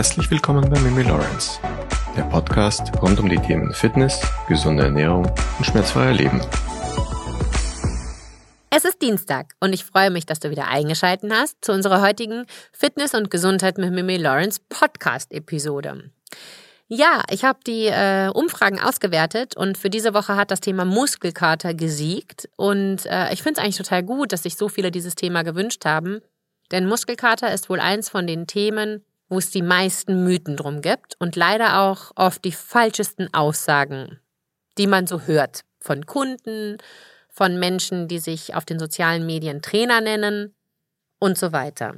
Herzlich willkommen bei Mimi Lawrence, der Podcast rund um die Themen Fitness, gesunde Ernährung und schmerzfreier Leben. Es ist Dienstag und ich freue mich, dass du wieder eingeschaltet hast zu unserer heutigen Fitness und Gesundheit mit Mimi Lawrence Podcast-Episode. Ja, ich habe die äh, Umfragen ausgewertet und für diese Woche hat das Thema Muskelkater gesiegt. Und äh, ich finde es eigentlich total gut, dass sich so viele dieses Thema gewünscht haben. Denn Muskelkater ist wohl eins von den Themen, wo es die meisten Mythen drum gibt und leider auch oft die falschesten Aussagen, die man so hört von Kunden, von Menschen, die sich auf den sozialen Medien Trainer nennen und so weiter.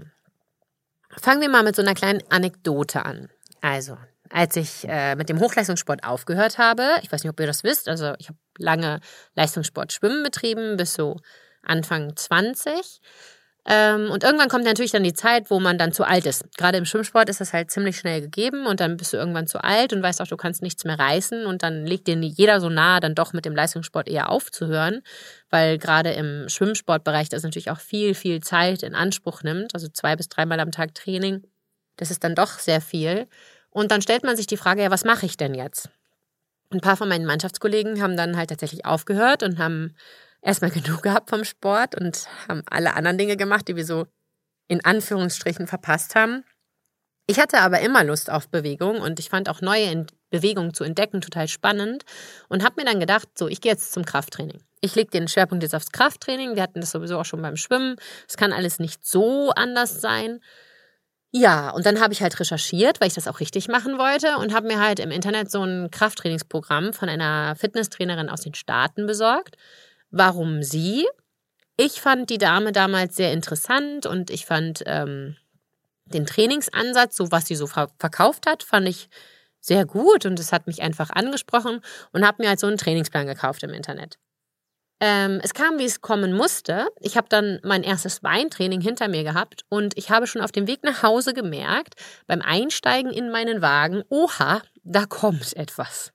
Fangen wir mal mit so einer kleinen Anekdote an. Also, als ich äh, mit dem Hochleistungssport aufgehört habe, ich weiß nicht, ob ihr das wisst, also ich habe lange Leistungssport Schwimmen betrieben, bis so Anfang 20 ähm, und irgendwann kommt natürlich dann die Zeit, wo man dann zu alt ist. Gerade im Schwimmsport ist das halt ziemlich schnell gegeben und dann bist du irgendwann zu alt und weißt auch, du kannst nichts mehr reißen und dann legt dir jeder so nahe, dann doch mit dem Leistungssport eher aufzuhören, weil gerade im Schwimmsportbereich das natürlich auch viel, viel Zeit in Anspruch nimmt, also zwei bis dreimal am Tag Training. Das ist dann doch sehr viel. Und dann stellt man sich die Frage, ja, was mache ich denn jetzt? Ein paar von meinen Mannschaftskollegen haben dann halt tatsächlich aufgehört und haben erstmal genug gehabt vom Sport und haben alle anderen Dinge gemacht, die wir so in Anführungsstrichen verpasst haben. Ich hatte aber immer Lust auf Bewegung und ich fand auch neue Bewegungen zu entdecken total spannend und habe mir dann gedacht, so, ich gehe jetzt zum Krafttraining. Ich lege den Schwerpunkt jetzt aufs Krafttraining. Wir hatten das sowieso auch schon beim Schwimmen. Es kann alles nicht so anders sein. Ja, und dann habe ich halt recherchiert, weil ich das auch richtig machen wollte und habe mir halt im Internet so ein Krafttrainingsprogramm von einer Fitnesstrainerin aus den Staaten besorgt. Warum sie? Ich fand die Dame damals sehr interessant und ich fand ähm, den Trainingsansatz, so was sie so verkauft hat, fand ich sehr gut und es hat mich einfach angesprochen und habe mir halt so einen Trainingsplan gekauft im Internet. Ähm, es kam, wie es kommen musste. Ich habe dann mein erstes Weintraining hinter mir gehabt und ich habe schon auf dem Weg nach Hause gemerkt, beim Einsteigen in meinen Wagen, oha, da kommt etwas.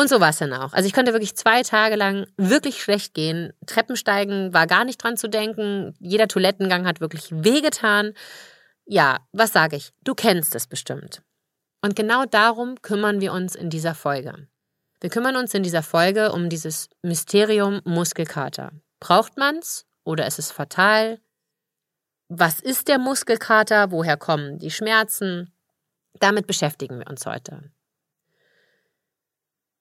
Und so war es dann auch. Also ich konnte wirklich zwei Tage lang wirklich schlecht gehen. Treppensteigen war gar nicht dran zu denken. Jeder Toilettengang hat wirklich wehgetan. Ja, was sage ich? Du kennst es bestimmt. Und genau darum kümmern wir uns in dieser Folge. Wir kümmern uns in dieser Folge um dieses Mysterium Muskelkater. Braucht man's oder ist es fatal? Was ist der Muskelkater? Woher kommen die Schmerzen? Damit beschäftigen wir uns heute.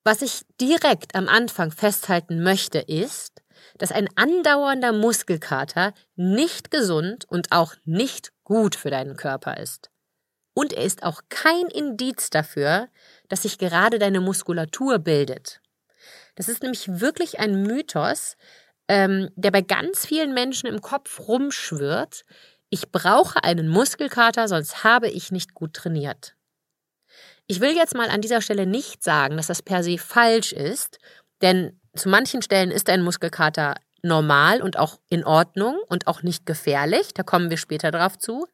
Was ich direkt am Anfang festhalten möchte, ist, dass ein andauernder Muskelkater nicht gesund und auch nicht gut für deinen Körper ist. Und er ist auch kein Indiz dafür, dass sich gerade deine Muskulatur bildet. Das ist nämlich wirklich ein Mythos, ähm, der bei ganz vielen Menschen im Kopf rumschwirrt. Ich brauche einen Muskelkater, sonst habe ich nicht gut trainiert. Ich will jetzt mal an dieser Stelle nicht sagen, dass das per se falsch ist, denn zu manchen Stellen ist ein Muskelkater normal und auch in Ordnung und auch nicht gefährlich, da kommen wir später drauf zu.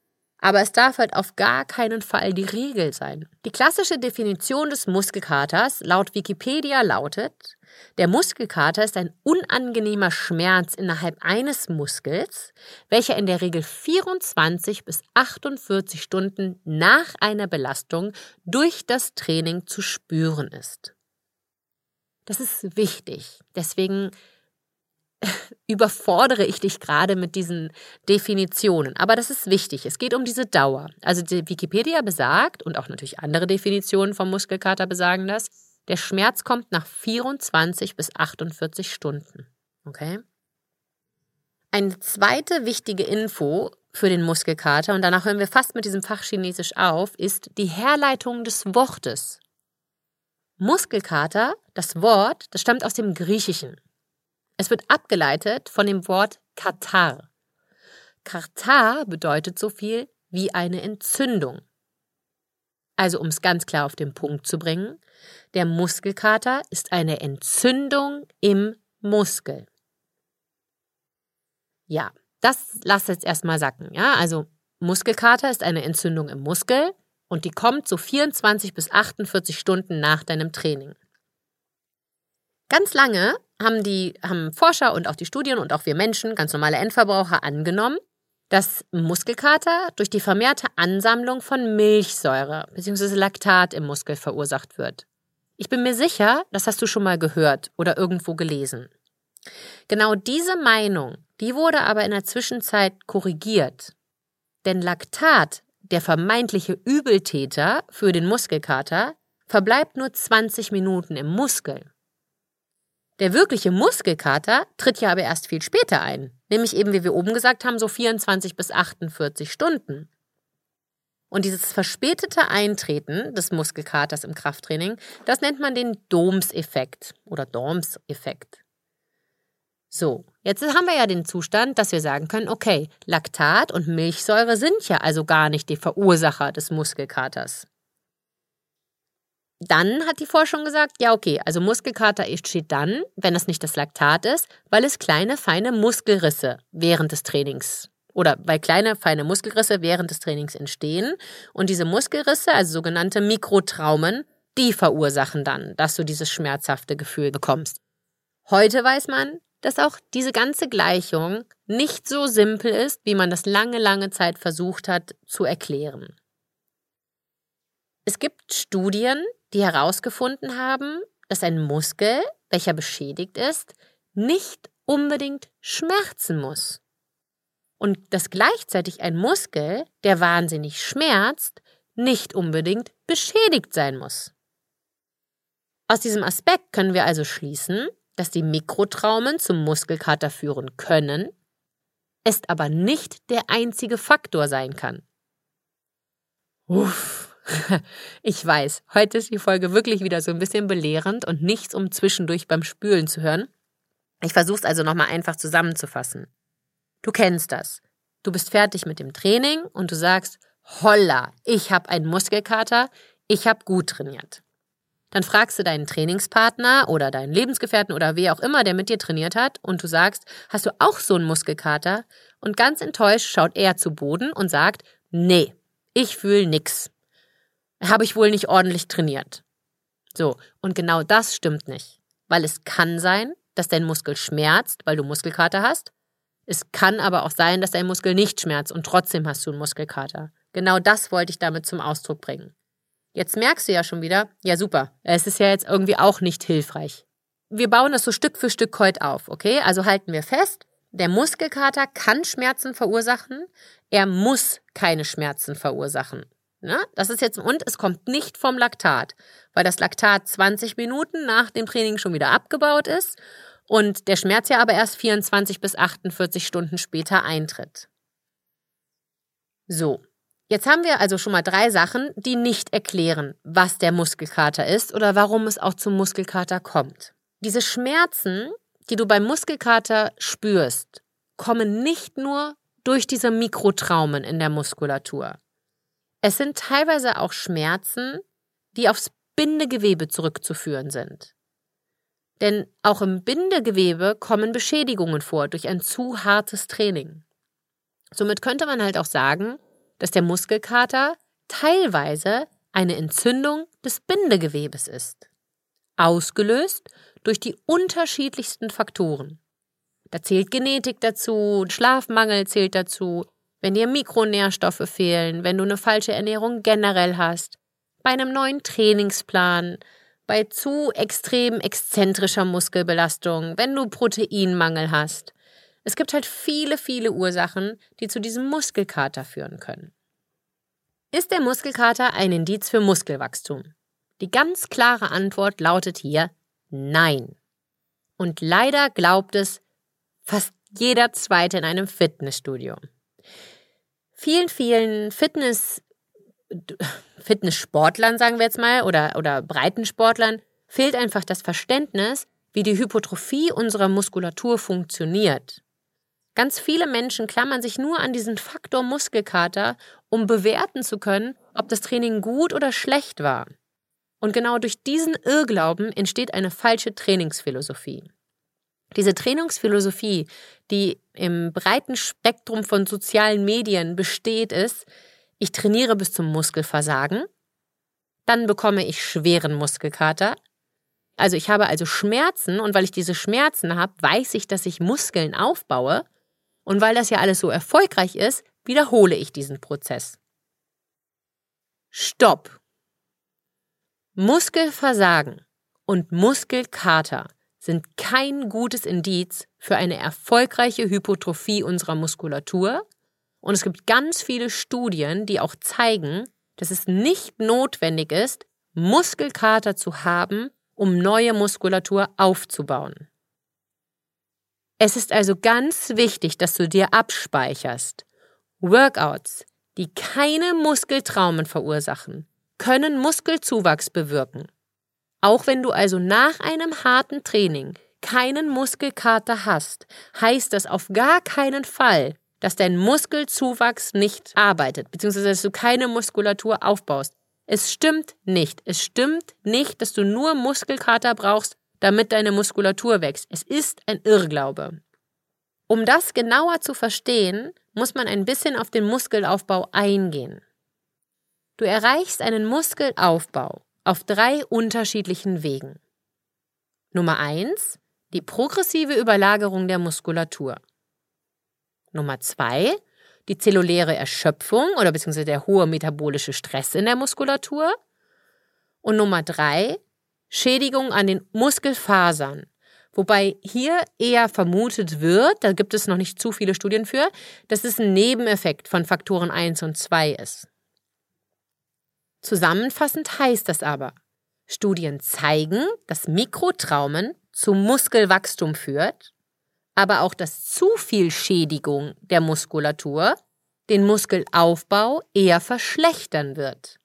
Aber es darf halt auf gar keinen Fall die Regel sein. Die klassische Definition des Muskelkaters laut Wikipedia lautet, der Muskelkater ist ein unangenehmer Schmerz innerhalb eines Muskels, welcher in der Regel 24 bis 48 Stunden nach einer Belastung durch das Training zu spüren ist. Das ist wichtig. Deswegen überfordere ich dich gerade mit diesen Definitionen. Aber das ist wichtig. Es geht um diese Dauer. Also die Wikipedia besagt, und auch natürlich andere Definitionen vom Muskelkater besagen das, der Schmerz kommt nach 24 bis 48 Stunden. Okay? Eine zweite wichtige Info für den Muskelkater, und danach hören wir fast mit diesem Fachchinesisch auf, ist die Herleitung des Wortes. Muskelkater, das Wort, das stammt aus dem Griechischen. Es wird abgeleitet von dem Wort Katar. Katar bedeutet so viel wie eine Entzündung. Also um es ganz klar auf den Punkt zu bringen, der Muskelkater ist eine Entzündung im Muskel. Ja, das lasst jetzt erstmal sacken. Ja, also Muskelkater ist eine Entzündung im Muskel und die kommt so 24 bis 48 Stunden nach deinem Training. Ganz lange haben die haben Forscher und auch die Studien und auch wir Menschen, ganz normale Endverbraucher, angenommen, dass Muskelkater durch die vermehrte Ansammlung von Milchsäure bzw. Laktat im Muskel verursacht wird. Ich bin mir sicher, das hast du schon mal gehört oder irgendwo gelesen. Genau diese Meinung, die wurde aber in der Zwischenzeit korrigiert. Denn Laktat, der vermeintliche Übeltäter für den Muskelkater, verbleibt nur 20 Minuten im Muskel. Der wirkliche Muskelkater tritt ja aber erst viel später ein, nämlich eben, wie wir oben gesagt haben, so 24 bis 48 Stunden. Und dieses verspätete Eintreten des Muskelkaters im Krafttraining, das nennt man den Doms-Effekt oder Doms-Effekt. So, jetzt haben wir ja den Zustand, dass wir sagen können, okay, Laktat und Milchsäure sind ja also gar nicht die Verursacher des Muskelkaters. Dann hat die Forschung gesagt, ja, okay, also Muskelkater entsteht dann, wenn es nicht das Laktat ist, weil es kleine, feine Muskelrisse während des Trainings oder weil kleine, feine Muskelrisse während des Trainings entstehen. Und diese Muskelrisse, also sogenannte Mikrotraumen, die verursachen dann, dass du dieses schmerzhafte Gefühl bekommst. Heute weiß man, dass auch diese ganze Gleichung nicht so simpel ist, wie man das lange, lange Zeit versucht hat zu erklären. Es gibt Studien, die herausgefunden haben, dass ein Muskel, welcher beschädigt ist, nicht unbedingt schmerzen muss. Und dass gleichzeitig ein Muskel, der wahnsinnig schmerzt, nicht unbedingt beschädigt sein muss. Aus diesem Aspekt können wir also schließen, dass die Mikrotraumen zum Muskelkater führen können, es aber nicht der einzige Faktor sein kann. Uff. Ich weiß, heute ist die Folge wirklich wieder so ein bisschen belehrend und nichts, um zwischendurch beim Spülen zu hören. Ich versuche es also nochmal einfach zusammenzufassen. Du kennst das. Du bist fertig mit dem Training und du sagst, holla, ich habe einen Muskelkater, ich habe gut trainiert. Dann fragst du deinen Trainingspartner oder deinen Lebensgefährten oder wer auch immer, der mit dir trainiert hat, und du sagst, hast du auch so einen Muskelkater? Und ganz enttäuscht schaut er zu Boden und sagt, nee, ich fühle nix habe ich wohl nicht ordentlich trainiert. So, und genau das stimmt nicht. Weil es kann sein, dass dein Muskel schmerzt, weil du Muskelkater hast. Es kann aber auch sein, dass dein Muskel nicht schmerzt und trotzdem hast du einen Muskelkater. Genau das wollte ich damit zum Ausdruck bringen. Jetzt merkst du ja schon wieder, ja super, es ist ja jetzt irgendwie auch nicht hilfreich. Wir bauen das so Stück für Stück heute auf, okay? Also halten wir fest, der Muskelkater kann Schmerzen verursachen, er muss keine Schmerzen verursachen. Ne? Das ist jetzt, und es kommt nicht vom Laktat, weil das Laktat 20 Minuten nach dem Training schon wieder abgebaut ist und der Schmerz ja aber erst 24 bis 48 Stunden später eintritt. So, jetzt haben wir also schon mal drei Sachen, die nicht erklären, was der Muskelkater ist oder warum es auch zum Muskelkater kommt. Diese Schmerzen, die du beim Muskelkater spürst, kommen nicht nur durch diese Mikrotraumen in der Muskulatur. Es sind teilweise auch Schmerzen, die aufs Bindegewebe zurückzuführen sind. Denn auch im Bindegewebe kommen Beschädigungen vor durch ein zu hartes Training. Somit könnte man halt auch sagen, dass der Muskelkater teilweise eine Entzündung des Bindegewebes ist. Ausgelöst durch die unterschiedlichsten Faktoren. Da zählt Genetik dazu, Schlafmangel zählt dazu, wenn dir Mikronährstoffe fehlen, wenn du eine falsche Ernährung generell hast, bei einem neuen Trainingsplan, bei zu extrem exzentrischer Muskelbelastung, wenn du Proteinmangel hast. Es gibt halt viele, viele Ursachen, die zu diesem Muskelkater führen können. Ist der Muskelkater ein Indiz für Muskelwachstum? Die ganz klare Antwort lautet hier Nein. Und leider glaubt es fast jeder Zweite in einem Fitnessstudio vielen, vielen Fitness, Fitnesssportlern, sagen wir jetzt mal, oder, oder Breitensportlern, fehlt einfach das Verständnis, wie die Hypotrophie unserer Muskulatur funktioniert. Ganz viele Menschen klammern sich nur an diesen Faktor Muskelkater, um bewerten zu können, ob das Training gut oder schlecht war. Und genau durch diesen Irrglauben entsteht eine falsche Trainingsphilosophie. Diese Trainingsphilosophie, die im breiten Spektrum von sozialen Medien besteht, ist, ich trainiere bis zum Muskelversagen, dann bekomme ich schweren Muskelkater. Also ich habe also Schmerzen und weil ich diese Schmerzen habe, weiß ich, dass ich Muskeln aufbaue Und weil das ja alles so erfolgreich ist, wiederhole ich diesen Prozess. Stopp! Muskelversagen und Muskelkater sind kein gutes Indiz für eine erfolgreiche Hypotrophie unserer Muskulatur. Und es gibt ganz viele Studien, die auch zeigen, dass es nicht notwendig ist, Muskelkater zu haben, um neue Muskulatur aufzubauen. Es ist also ganz wichtig, dass du dir abspeicherst. Workouts, die keine Muskeltraumen verursachen, können Muskelzuwachs bewirken. Auch wenn du also nach einem harten Training keinen Muskelkater hast, heißt das auf gar keinen Fall, dass dein Muskelzuwachs nicht arbeitet, beziehungsweise dass du keine Muskulatur aufbaust. Es stimmt nicht. Es stimmt nicht, dass du nur Muskelkater brauchst, damit deine Muskulatur wächst. Es ist ein Irrglaube. Um das genauer zu verstehen, muss man ein bisschen auf den Muskelaufbau eingehen. Du erreichst einen Muskelaufbau auf drei unterschiedlichen Wegen. Nummer eins: die progressive Überlagerung der Muskulatur. Nummer zwei, die zelluläre Erschöpfung oder beziehungsweise der hohe metabolische Stress in der Muskulatur. Und Nummer drei, Schädigung an den Muskelfasern. Wobei hier eher vermutet wird, da gibt es noch nicht zu viele Studien für, dass es ein Nebeneffekt von Faktoren 1 und 2 ist. Zusammenfassend heißt das aber, Studien zeigen, dass Mikrotraumen zum Muskelwachstum führt aber auch dass zu viel Schädigung der Muskulatur den Muskelaufbau eher verschlechtern wird.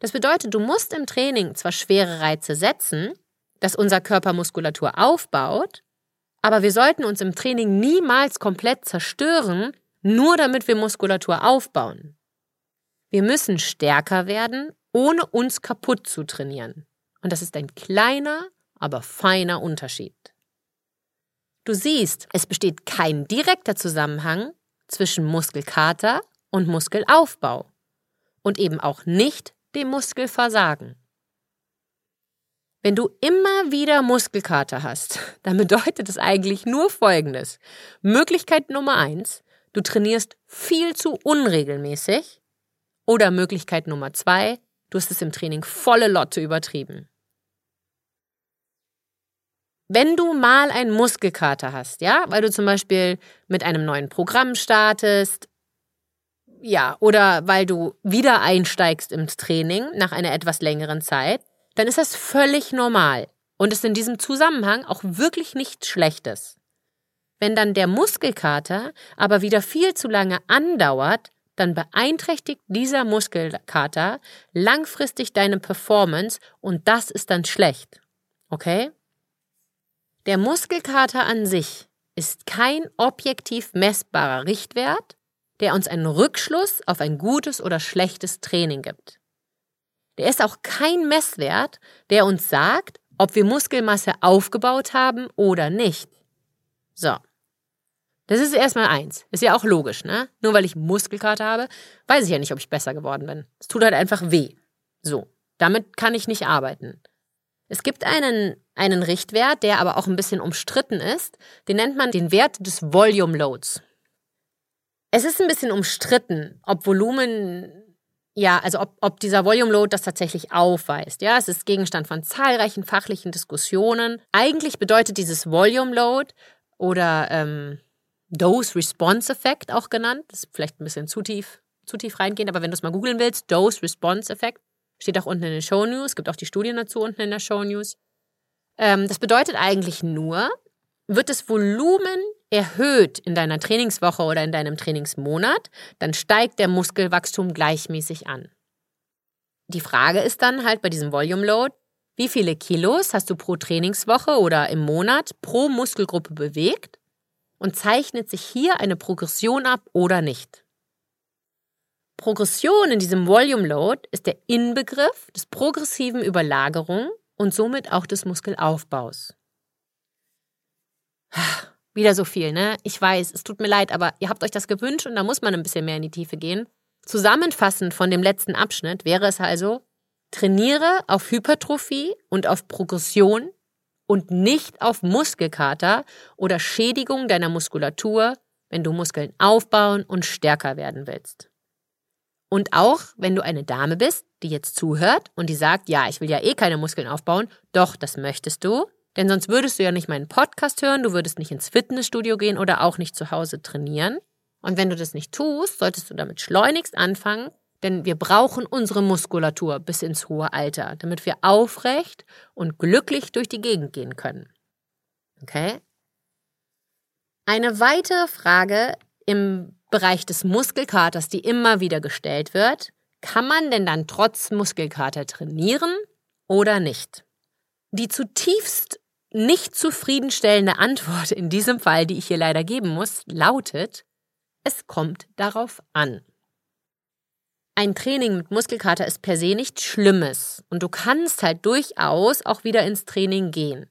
Das bedeutet, du musst im Training zwar schwere Reize setzen, dass unser Körper Muskulatur aufbaut, aber wir sollten uns im Training niemals komplett zerstören, nur damit wir Muskulatur aufbauen. Wir müssen stärker werden, ohne uns kaputt zu trainieren. Und das ist ein kleiner, aber feiner Unterschied. Du siehst, es besteht kein direkter Zusammenhang zwischen Muskelkater und Muskelaufbau und eben auch nicht dem Muskelversagen. Wenn du immer wieder Muskelkater hast, dann bedeutet es eigentlich nur Folgendes. Möglichkeit Nummer eins, du trainierst viel zu unregelmäßig. Oder Möglichkeit Nummer zwei, du hast es im Training volle Lotte übertrieben. Wenn du mal einen Muskelkater hast, ja, weil du zum Beispiel mit einem neuen Programm startest, ja, oder weil du wieder einsteigst ins Training nach einer etwas längeren Zeit, dann ist das völlig normal und ist in diesem Zusammenhang auch wirklich nichts Schlechtes. Wenn dann der Muskelkater aber wieder viel zu lange andauert, dann beeinträchtigt dieser Muskelkater langfristig deine Performance und das ist dann schlecht. Okay? Der Muskelkater an sich ist kein objektiv messbarer Richtwert, der uns einen Rückschluss auf ein gutes oder schlechtes Training gibt. Der ist auch kein Messwert, der uns sagt, ob wir Muskelmasse aufgebaut haben oder nicht. So. Das ist erstmal eins. Ist ja auch logisch, ne? Nur weil ich Muskelkater habe, weiß ich ja nicht, ob ich besser geworden bin. Es tut halt einfach weh. So. Damit kann ich nicht arbeiten. Es gibt einen, einen Richtwert, der aber auch ein bisschen umstritten ist. Den nennt man den Wert des Volume Loads. Es ist ein bisschen umstritten, ob Volumen, ja, also ob, ob dieser Volume Load das tatsächlich aufweist. Ja, es ist Gegenstand von zahlreichen fachlichen Diskussionen. Eigentlich bedeutet dieses Volume Load oder ähm, Dose Response Effekt auch genannt, das ist vielleicht ein bisschen zu tief, zu tief reingehen, aber wenn du es mal googeln willst, Dose Response Effekt, Steht auch unten in den Show News, gibt auch die Studien dazu unten in der Show News. Ähm, das bedeutet eigentlich nur, wird das Volumen erhöht in deiner Trainingswoche oder in deinem Trainingsmonat, dann steigt der Muskelwachstum gleichmäßig an. Die Frage ist dann halt bei diesem Volume Load, wie viele Kilos hast du pro Trainingswoche oder im Monat pro Muskelgruppe bewegt und zeichnet sich hier eine Progression ab oder nicht? Progression in diesem Volume Load ist der Inbegriff des progressiven Überlagerung und somit auch des Muskelaufbaus. Wieder so viel, ne? Ich weiß, es tut mir leid, aber ihr habt euch das gewünscht und da muss man ein bisschen mehr in die Tiefe gehen. Zusammenfassend von dem letzten Abschnitt wäre es also, trainiere auf Hypertrophie und auf Progression und nicht auf Muskelkater oder Schädigung deiner Muskulatur, wenn du Muskeln aufbauen und stärker werden willst. Und auch wenn du eine Dame bist, die jetzt zuhört und die sagt, ja, ich will ja eh keine Muskeln aufbauen, doch, das möchtest du, denn sonst würdest du ja nicht meinen Podcast hören, du würdest nicht ins Fitnessstudio gehen oder auch nicht zu Hause trainieren. Und wenn du das nicht tust, solltest du damit schleunigst anfangen, denn wir brauchen unsere Muskulatur bis ins hohe Alter, damit wir aufrecht und glücklich durch die Gegend gehen können. Okay? Eine weitere Frage im Bereich des Muskelkaters, die immer wieder gestellt wird, kann man denn dann trotz Muskelkater trainieren oder nicht? Die zutiefst nicht zufriedenstellende Antwort in diesem Fall, die ich hier leider geben muss, lautet, es kommt darauf an. Ein Training mit Muskelkater ist per se nichts Schlimmes und du kannst halt durchaus auch wieder ins Training gehen.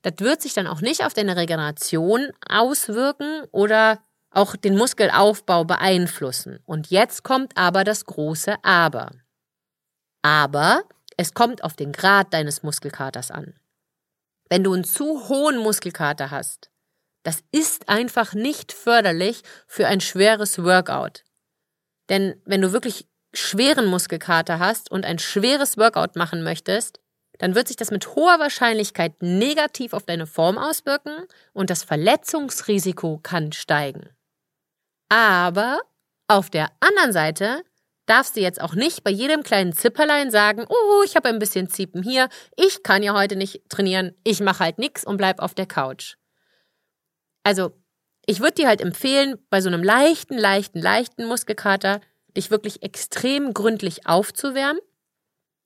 Das wird sich dann auch nicht auf deine Regeneration auswirken oder auch den Muskelaufbau beeinflussen. Und jetzt kommt aber das große Aber. Aber es kommt auf den Grad deines Muskelkaters an. Wenn du einen zu hohen Muskelkater hast, das ist einfach nicht förderlich für ein schweres Workout. Denn wenn du wirklich schweren Muskelkater hast und ein schweres Workout machen möchtest, dann wird sich das mit hoher Wahrscheinlichkeit negativ auf deine Form auswirken und das Verletzungsrisiko kann steigen. Aber auf der anderen Seite darfst du jetzt auch nicht bei jedem kleinen Zipperlein sagen, oh, ich habe ein bisschen Ziepen hier, ich kann ja heute nicht trainieren, ich mache halt nichts und bleib auf der Couch. Also, ich würde dir halt empfehlen, bei so einem leichten, leichten, leichten Muskelkater dich wirklich extrem gründlich aufzuwärmen.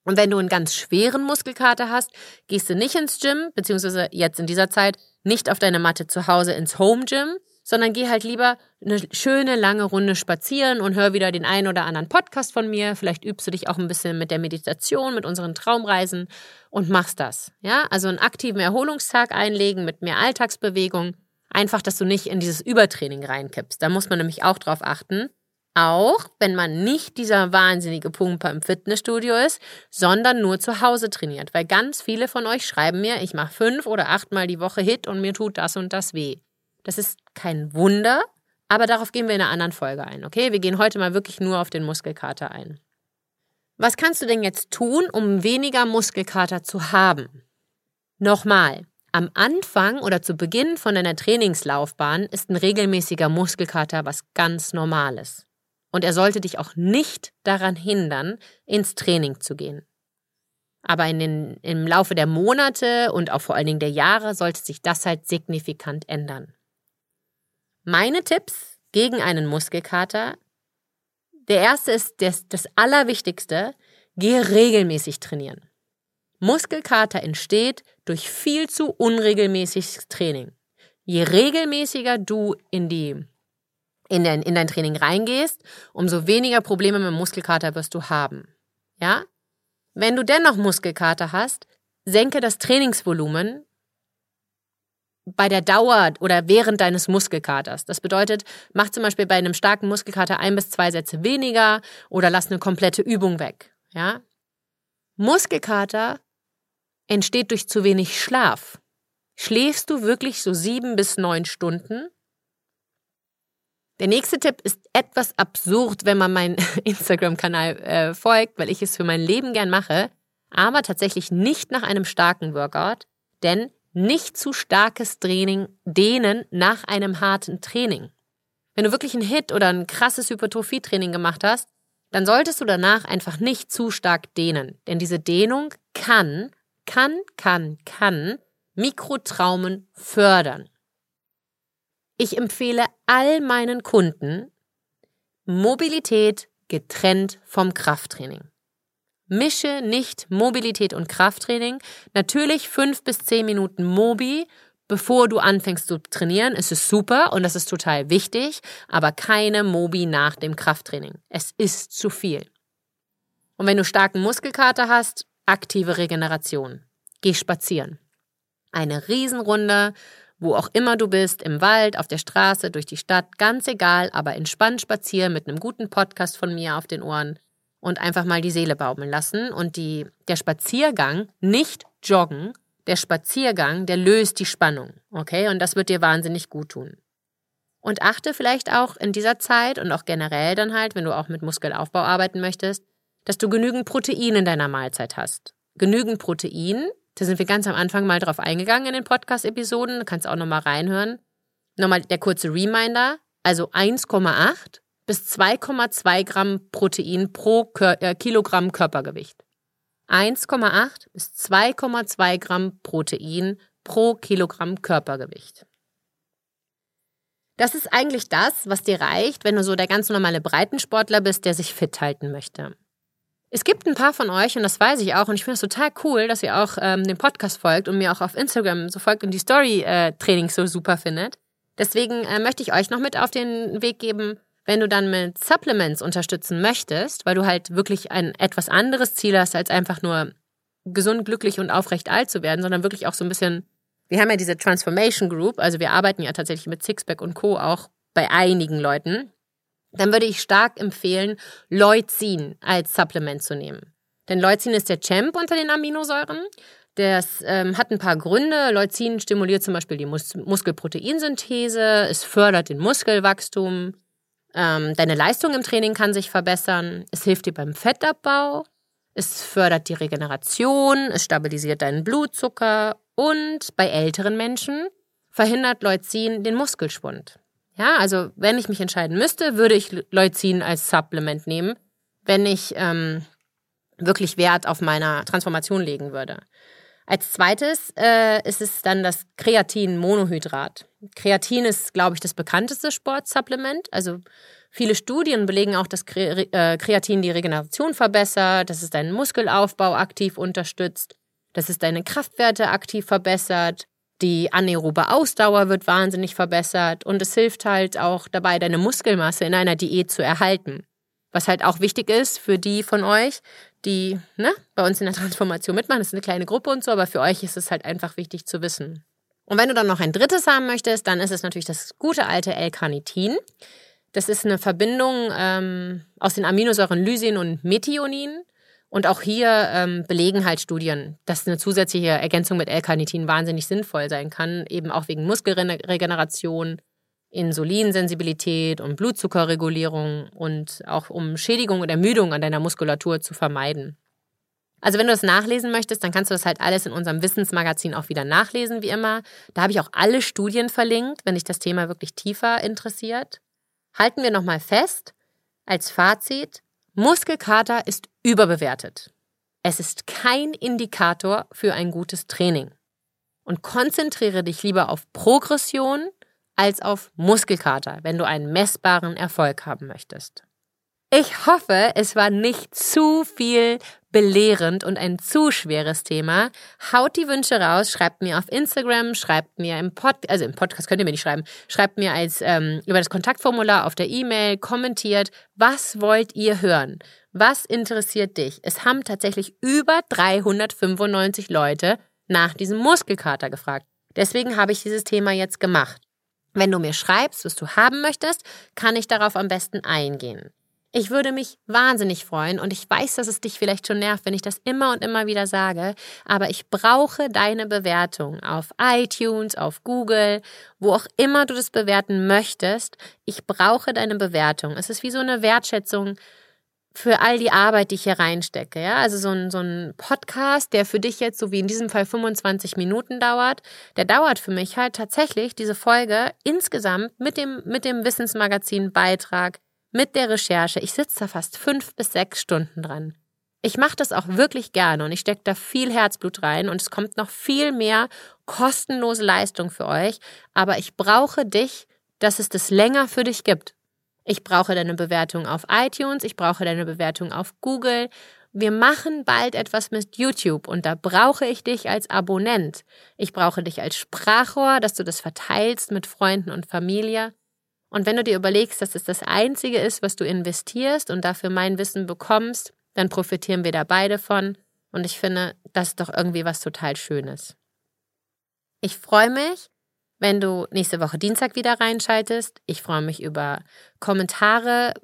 Und wenn du einen ganz schweren Muskelkater hast, gehst du nicht ins Gym, beziehungsweise jetzt in dieser Zeit nicht auf deine Matte zu Hause ins Home Gym, sondern geh halt lieber eine schöne lange Runde spazieren und hör wieder den einen oder anderen Podcast von mir. Vielleicht übst du dich auch ein bisschen mit der Meditation, mit unseren Traumreisen und machst das. Ja, also einen aktiven Erholungstag einlegen mit mehr Alltagsbewegung Einfach, dass du nicht in dieses Übertraining reinkippst. Da muss man nämlich auch drauf achten. Auch wenn man nicht dieser wahnsinnige Pumper im Fitnessstudio ist, sondern nur zu Hause trainiert. Weil ganz viele von euch schreiben mir, ich mache fünf oder achtmal die Woche Hit und mir tut das und das weh. Das ist kein Wunder, aber darauf gehen wir in einer anderen Folge ein, okay? Wir gehen heute mal wirklich nur auf den Muskelkater ein. Was kannst du denn jetzt tun, um weniger Muskelkater zu haben? Nochmal, am Anfang oder zu Beginn von deiner Trainingslaufbahn ist ein regelmäßiger Muskelkater was ganz Normales. Und er sollte dich auch nicht daran hindern, ins Training zu gehen. Aber in den, im Laufe der Monate und auch vor allen Dingen der Jahre sollte sich das halt signifikant ändern. Meine Tipps gegen einen Muskelkater. Der erste ist das, das Allerwichtigste. Gehe regelmäßig trainieren. Muskelkater entsteht durch viel zu unregelmäßiges Training. Je regelmäßiger du in die in dein, in dein Training reingehst, umso weniger Probleme mit Muskelkater wirst du haben. Ja? Wenn du dennoch Muskelkater hast, senke das Trainingsvolumen bei der Dauer oder während deines Muskelkaters. Das bedeutet, mach zum Beispiel bei einem starken Muskelkater ein bis zwei Sätze weniger oder lass eine komplette Übung weg. Ja? Muskelkater entsteht durch zu wenig Schlaf. Schläfst du wirklich so sieben bis neun Stunden? Der nächste Tipp ist etwas absurd, wenn man meinen Instagram-Kanal äh, folgt, weil ich es für mein Leben gern mache, aber tatsächlich nicht nach einem starken Workout, denn nicht zu starkes Training dehnen nach einem harten Training. Wenn du wirklich einen Hit oder ein krasses Hypertrophie-Training gemacht hast, dann solltest du danach einfach nicht zu stark dehnen, denn diese Dehnung kann kann, kann, kann Mikrotraumen fördern. Ich empfehle all meinen Kunden Mobilität getrennt vom Krafttraining. Mische nicht Mobilität und Krafttraining. Natürlich fünf bis zehn Minuten Mobi, bevor du anfängst zu trainieren. Es ist super und das ist total wichtig, aber keine Mobi nach dem Krafttraining. Es ist zu viel. Und wenn du starken Muskelkater hast, aktive Regeneration. Geh spazieren. Eine Riesenrunde, wo auch immer du bist, im Wald, auf der Straße, durch die Stadt, ganz egal, aber entspannt spazieren mit einem guten Podcast von mir auf den Ohren und einfach mal die Seele baumeln lassen und die, der Spaziergang nicht joggen, der Spaziergang, der löst die Spannung, okay? Und das wird dir wahnsinnig gut tun. Und achte vielleicht auch in dieser Zeit und auch generell dann halt, wenn du auch mit Muskelaufbau arbeiten möchtest, dass du genügend Protein in deiner Mahlzeit hast. Genügend Protein, da sind wir ganz am Anfang mal drauf eingegangen in den Podcast-Episoden, kannst auch nochmal reinhören. Nochmal der kurze Reminder, also 1,8 bis 2,2 Gramm Protein pro äh, Kilogramm Körpergewicht. 1,8 bis 2,2 Gramm Protein pro Kilogramm Körpergewicht. Das ist eigentlich das, was dir reicht, wenn du so der ganz normale Breitensportler bist, der sich fit halten möchte. Es gibt ein paar von euch, und das weiß ich auch, und ich finde es total cool, dass ihr auch ähm, dem Podcast folgt und mir auch auf Instagram so folgt und die Story-Trainings äh, so super findet. Deswegen äh, möchte ich euch noch mit auf den Weg geben, wenn du dann mit Supplements unterstützen möchtest, weil du halt wirklich ein etwas anderes Ziel hast, als einfach nur gesund, glücklich und aufrecht alt zu werden, sondern wirklich auch so ein bisschen, wir haben ja diese Transformation Group, also wir arbeiten ja tatsächlich mit Sixpack und Co. auch bei einigen Leuten, dann würde ich stark empfehlen, Leucin als Supplement zu nehmen. Denn Leucin ist der Champ unter den Aminosäuren. Das ähm, hat ein paar Gründe. Leucin stimuliert zum Beispiel die Mus Muskelproteinsynthese, es fördert den Muskelwachstum, ähm, deine Leistung im Training kann sich verbessern. Es hilft dir beim Fettabbau. Es fördert die Regeneration. Es stabilisiert deinen Blutzucker. Und bei älteren Menschen verhindert Leucin den Muskelschwund. Ja, also wenn ich mich entscheiden müsste, würde ich Leucin als Supplement nehmen, wenn ich ähm, wirklich Wert auf meiner Transformation legen würde. Als zweites äh, ist es dann das Kreatin-Monohydrat. Kreatin ist, glaube ich, das bekannteste Sportsupplement. Also viele Studien belegen auch, dass äh, Kreatin die Regeneration verbessert, dass es deinen Muskelaufbau aktiv unterstützt, dass es deine Kraftwerte aktiv verbessert, die anaerobe Ausdauer wird wahnsinnig verbessert und es hilft halt auch dabei, deine Muskelmasse in einer Diät zu erhalten. Was halt auch wichtig ist für die von euch, die ne, bei uns in der Transformation mitmachen. Das ist eine kleine Gruppe und so, aber für euch ist es halt einfach wichtig zu wissen. Und wenn du dann noch ein drittes haben möchtest, dann ist es natürlich das gute alte L-Carnitin. Das ist eine Verbindung ähm, aus den Aminosäuren Lysin und Methionin. Und auch hier ähm, belegen halt Studien, dass eine zusätzliche Ergänzung mit L-Carnitin wahnsinnig sinnvoll sein kann, eben auch wegen Muskelregeneration, Insulinsensibilität und Blutzuckerregulierung und auch um Schädigung oder Ermüdung an deiner Muskulatur zu vermeiden. Also wenn du das nachlesen möchtest, dann kannst du das halt alles in unserem Wissensmagazin auch wieder nachlesen, wie immer. Da habe ich auch alle Studien verlinkt, wenn dich das Thema wirklich tiefer interessiert. Halten wir nochmal fest, als Fazit, Muskelkater ist überbewertet. Es ist kein Indikator für ein gutes Training. Und konzentriere dich lieber auf Progression als auf Muskelkater, wenn du einen messbaren Erfolg haben möchtest. Ich hoffe, es war nicht zu viel belehrend und ein zu schweres Thema. Haut die Wünsche raus, schreibt mir auf Instagram, schreibt mir im Pod, also im Podcast könnt ihr mir nicht schreiben, schreibt mir als ähm, über das Kontaktformular auf der E-Mail, kommentiert, was wollt ihr hören? Was interessiert dich? Es haben tatsächlich über 395 Leute nach diesem Muskelkater gefragt. Deswegen habe ich dieses Thema jetzt gemacht. Wenn du mir schreibst, was du haben möchtest, kann ich darauf am besten eingehen. Ich würde mich wahnsinnig freuen und ich weiß, dass es dich vielleicht schon nervt, wenn ich das immer und immer wieder sage, aber ich brauche deine Bewertung auf iTunes, auf Google, wo auch immer du das bewerten möchtest. Ich brauche deine Bewertung. Es ist wie so eine Wertschätzung für all die Arbeit, die ich hier reinstecke. Ja? Also so ein, so ein Podcast, der für dich jetzt, so wie in diesem Fall 25 Minuten dauert, der dauert für mich halt tatsächlich diese Folge insgesamt mit dem, mit dem Wissensmagazin-Beitrag, mit der Recherche. Ich sitze da fast fünf bis sechs Stunden dran. Ich mache das auch wirklich gerne und ich stecke da viel Herzblut rein und es kommt noch viel mehr kostenlose Leistung für euch. Aber ich brauche dich, dass es das länger für dich gibt. Ich brauche deine Bewertung auf iTunes, ich brauche deine Bewertung auf Google. Wir machen bald etwas mit YouTube und da brauche ich dich als Abonnent. Ich brauche dich als Sprachrohr, dass du das verteilst mit Freunden und Familie. Und wenn du dir überlegst, dass es das Einzige ist, was du investierst und dafür mein Wissen bekommst, dann profitieren wir da beide von. Und ich finde, das ist doch irgendwie was total Schönes. Ich freue mich, wenn du nächste Woche Dienstag wieder reinschaltest. Ich freue mich über Kommentare,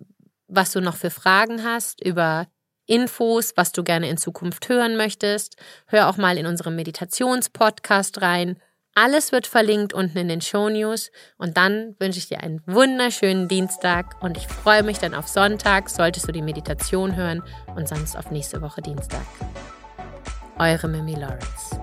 was du noch für Fragen hast, über Infos, was du gerne in Zukunft hören möchtest. Hör auch mal in unserem Meditationspodcast rein. Alles wird verlinkt unten in den Show News. Und dann wünsche ich dir einen wunderschönen Dienstag und ich freue mich dann auf Sonntag, solltest du die Meditation hören und sonst auf nächste Woche Dienstag. Eure Mimi Lawrence.